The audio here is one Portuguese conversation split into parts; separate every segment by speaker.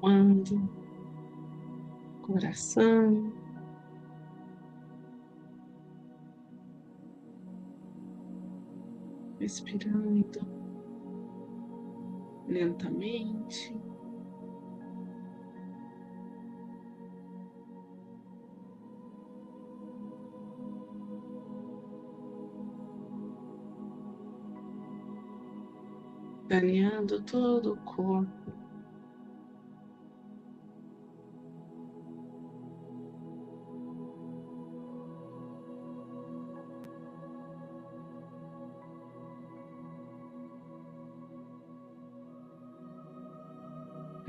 Speaker 1: acalmando coração. Respirando lentamente. Ganhando todo o corpo.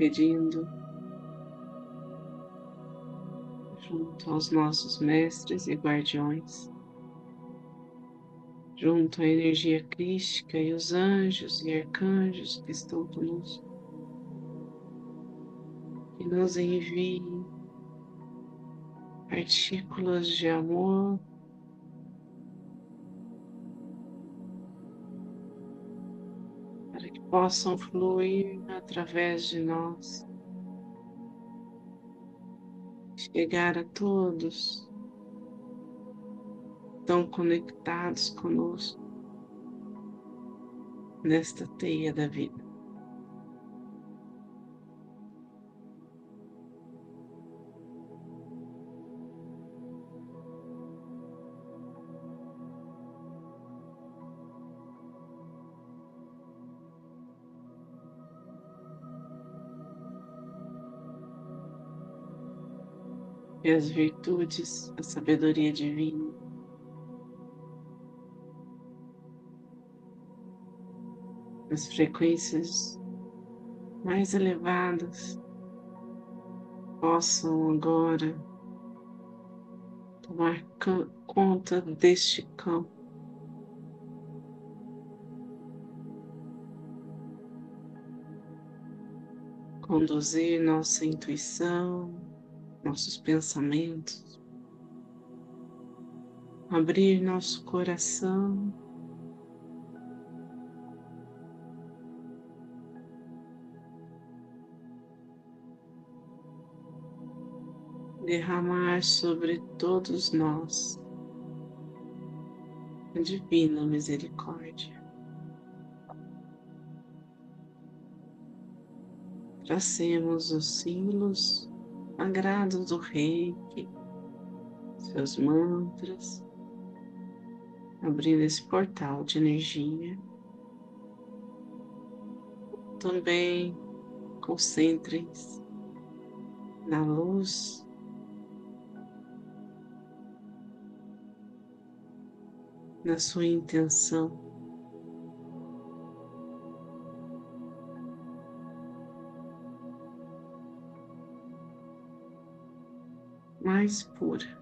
Speaker 1: Pedindo junto aos nossos mestres e guardiões, junto à energia crística e os anjos e arcanjos que estão conosco, que nos enviem partículas de amor possam fluir através de nós, chegar a todos tão conectados conosco nesta teia da vida. E as virtudes, a sabedoria divina. As frequências mais elevadas possam agora tomar conta deste campo. Conduzir nossa intuição, nossos pensamentos, abrir nosso coração. Derramar sobre todos nós a divina misericórdia. Tracemos os símbolos sagrados do reiki, seus mantras, abrindo esse portal de energia. Também concentrem-se na luz na sua intenção. Mais pura.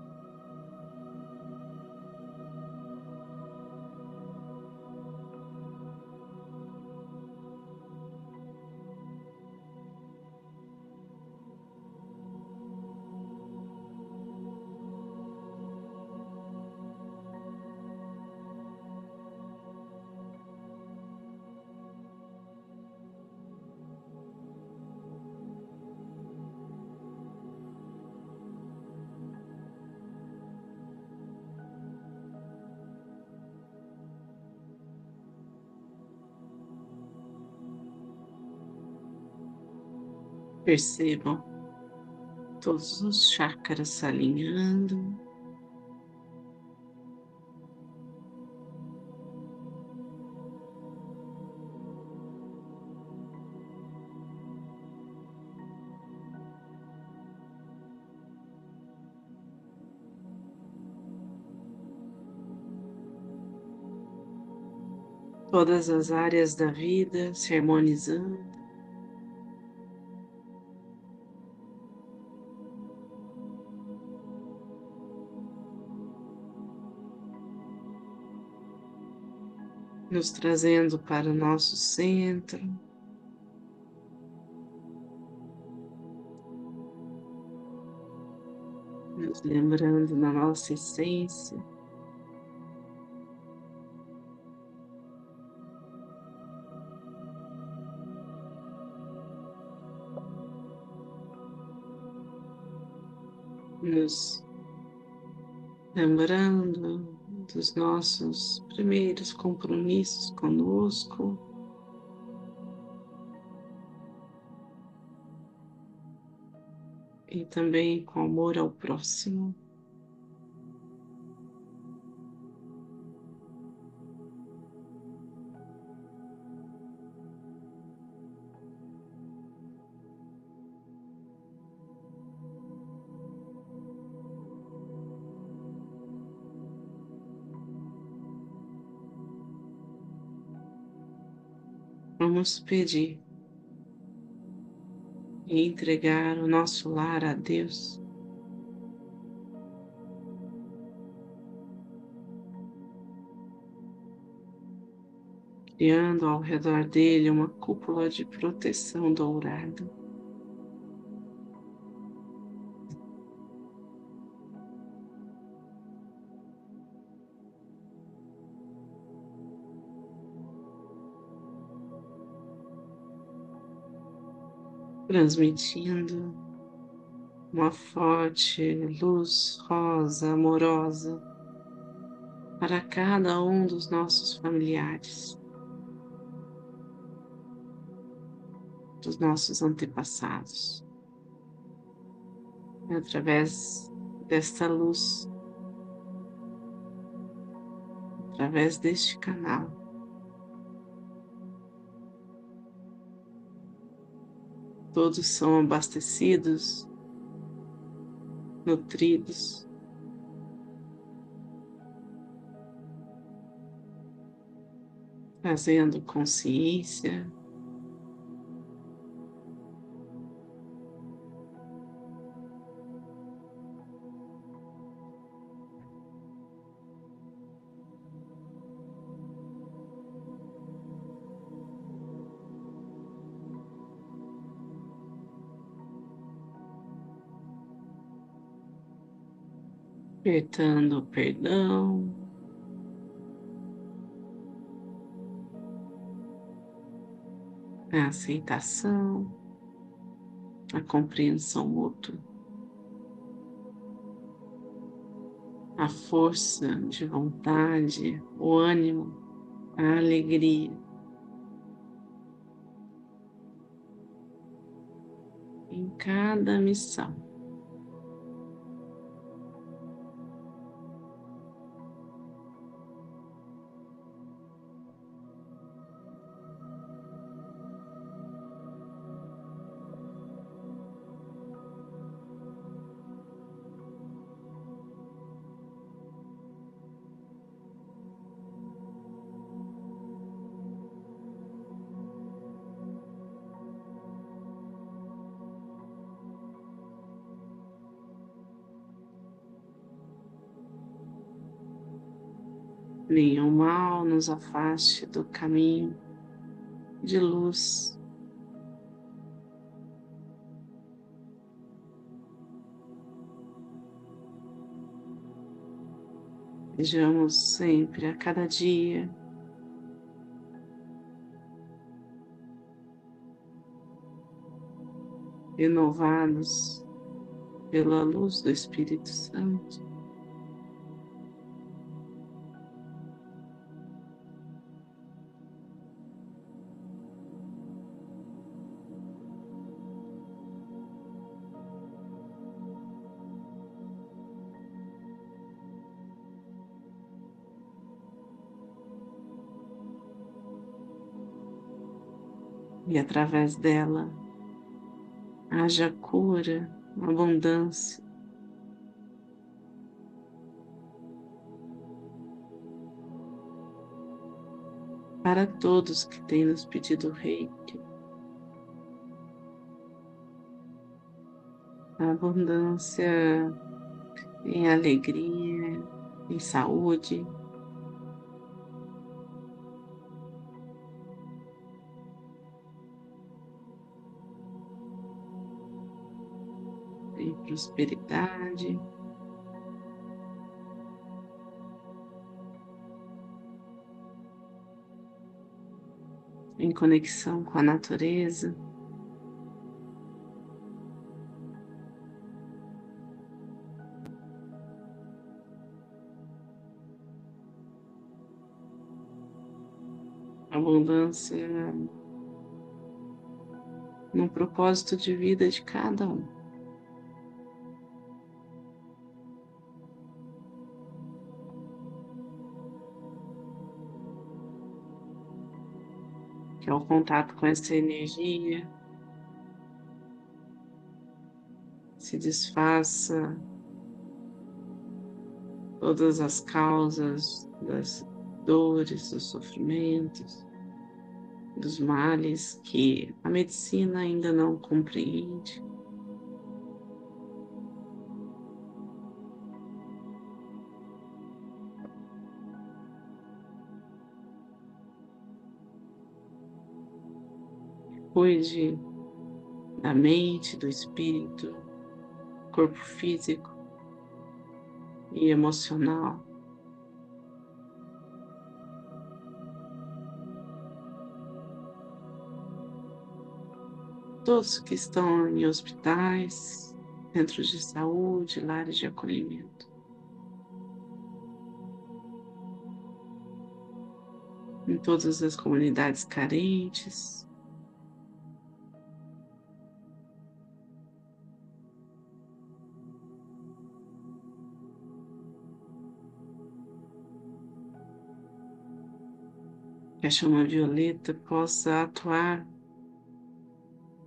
Speaker 1: Percebam todos os chakras se alinhando. Todas as áreas da vida se harmonizando. nos trazendo para o nosso centro. Nos lembrando da nossa essência. Nos lembrando dos nossos primeiros compromissos conosco. E também com amor ao próximo. Vamos pedir e entregar o nosso lar a Deus. Criando ao redor dele uma cúpula de proteção dourada. Transmitindo uma forte luz rosa, amorosa para cada um dos nossos familiares, dos nossos antepassados. Através desta luz, através deste canal, todos são abastecidos, nutridos. Trazendo consciência apertando o perdão. A aceitação, a compreensão mútua, a força de vontade, o ânimo, a alegria. Em cada missão. Nenhum mal nos afaste do caminho de luz. Sejamos sempre, a cada dia, renovados pela luz do Espírito Santo. E através dela haja cura, abundância. Para todos que têm nos pedido reiki, abundância em alegria, em saúde, prosperidade. Em conexão com a natureza. abundância no propósito de vida de cada um. Que é o contato com essa energia se desfaça todas as causas das dores, dos sofrimentos, dos males que a medicina ainda não compreende. Cuide da mente, do espírito, corpo físico e emocional. Todos que estão em hospitais, centros de saúde, lares de acolhimento. Em todas as comunidades carentes, a chama violeta possa atuar,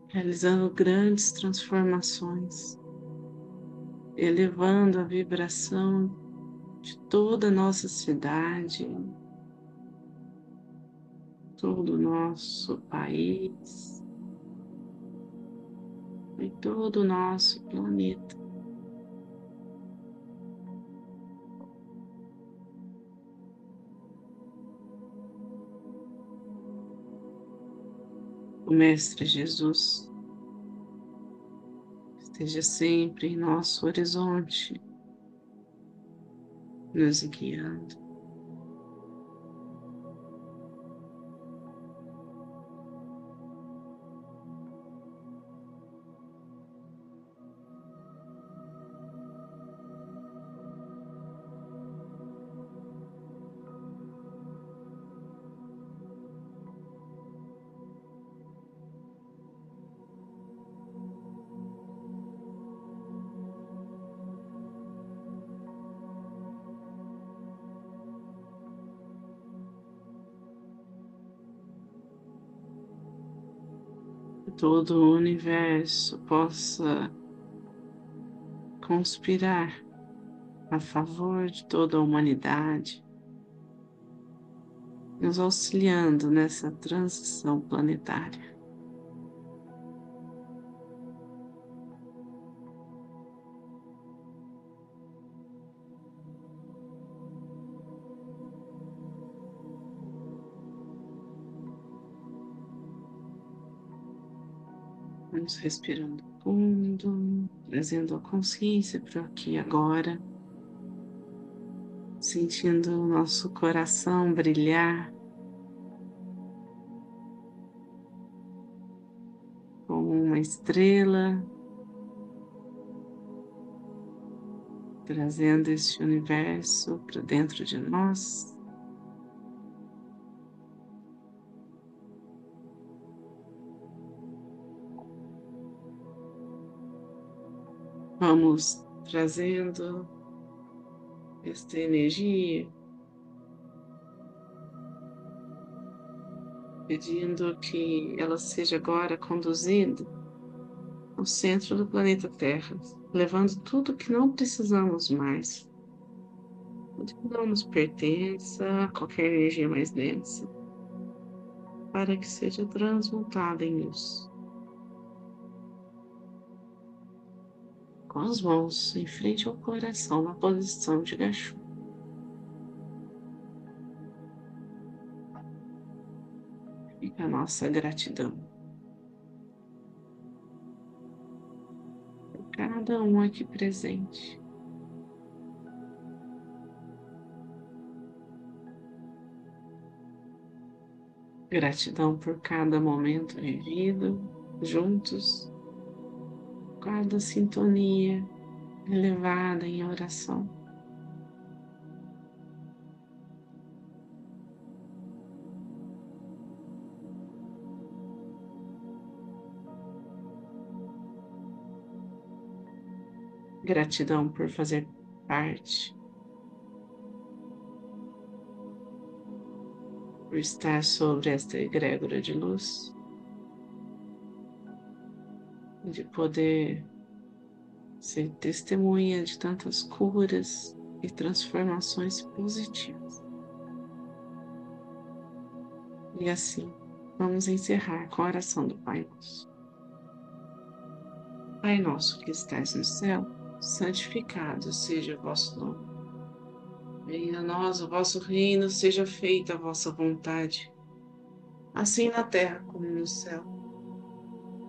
Speaker 1: realizando grandes transformações, elevando a vibração de toda a nossa cidade, todo o nosso país e todo o nosso planeta. Mestre Jesus esteja sempre em nosso horizonte, nos guiando. Todo o universo possa conspirar a favor de toda a humanidade, nos auxiliando nessa transição planetária. Vamos respirando fundo, trazendo a consciência para aqui agora, sentindo o nosso coração brilhar como uma estrela, trazendo este universo para dentro de nós. Vamos trazendo esta energia, pedindo que ela seja agora conduzida ao centro do planeta Terra, levando tudo que não precisamos mais, tudo que não nos pertença, qualquer energia mais densa, para que seja transmutada em luz. Com as mãos em frente ao coração na posição de gachu. Fica a nossa gratidão. Por cada um aqui presente. Gratidão por cada momento vivido juntos guardo sintonia elevada em oração. Gratidão por fazer parte, por estar sobre esta egrégora de luz de poder ser testemunha de tantas curas e transformações positivas. E assim, vamos encerrar com a oração do Pai Nosso. Pai nosso que estais no céu, santificado seja o vosso nome. Venha a nós o vosso reino, seja feita a vossa vontade, assim na terra como no céu.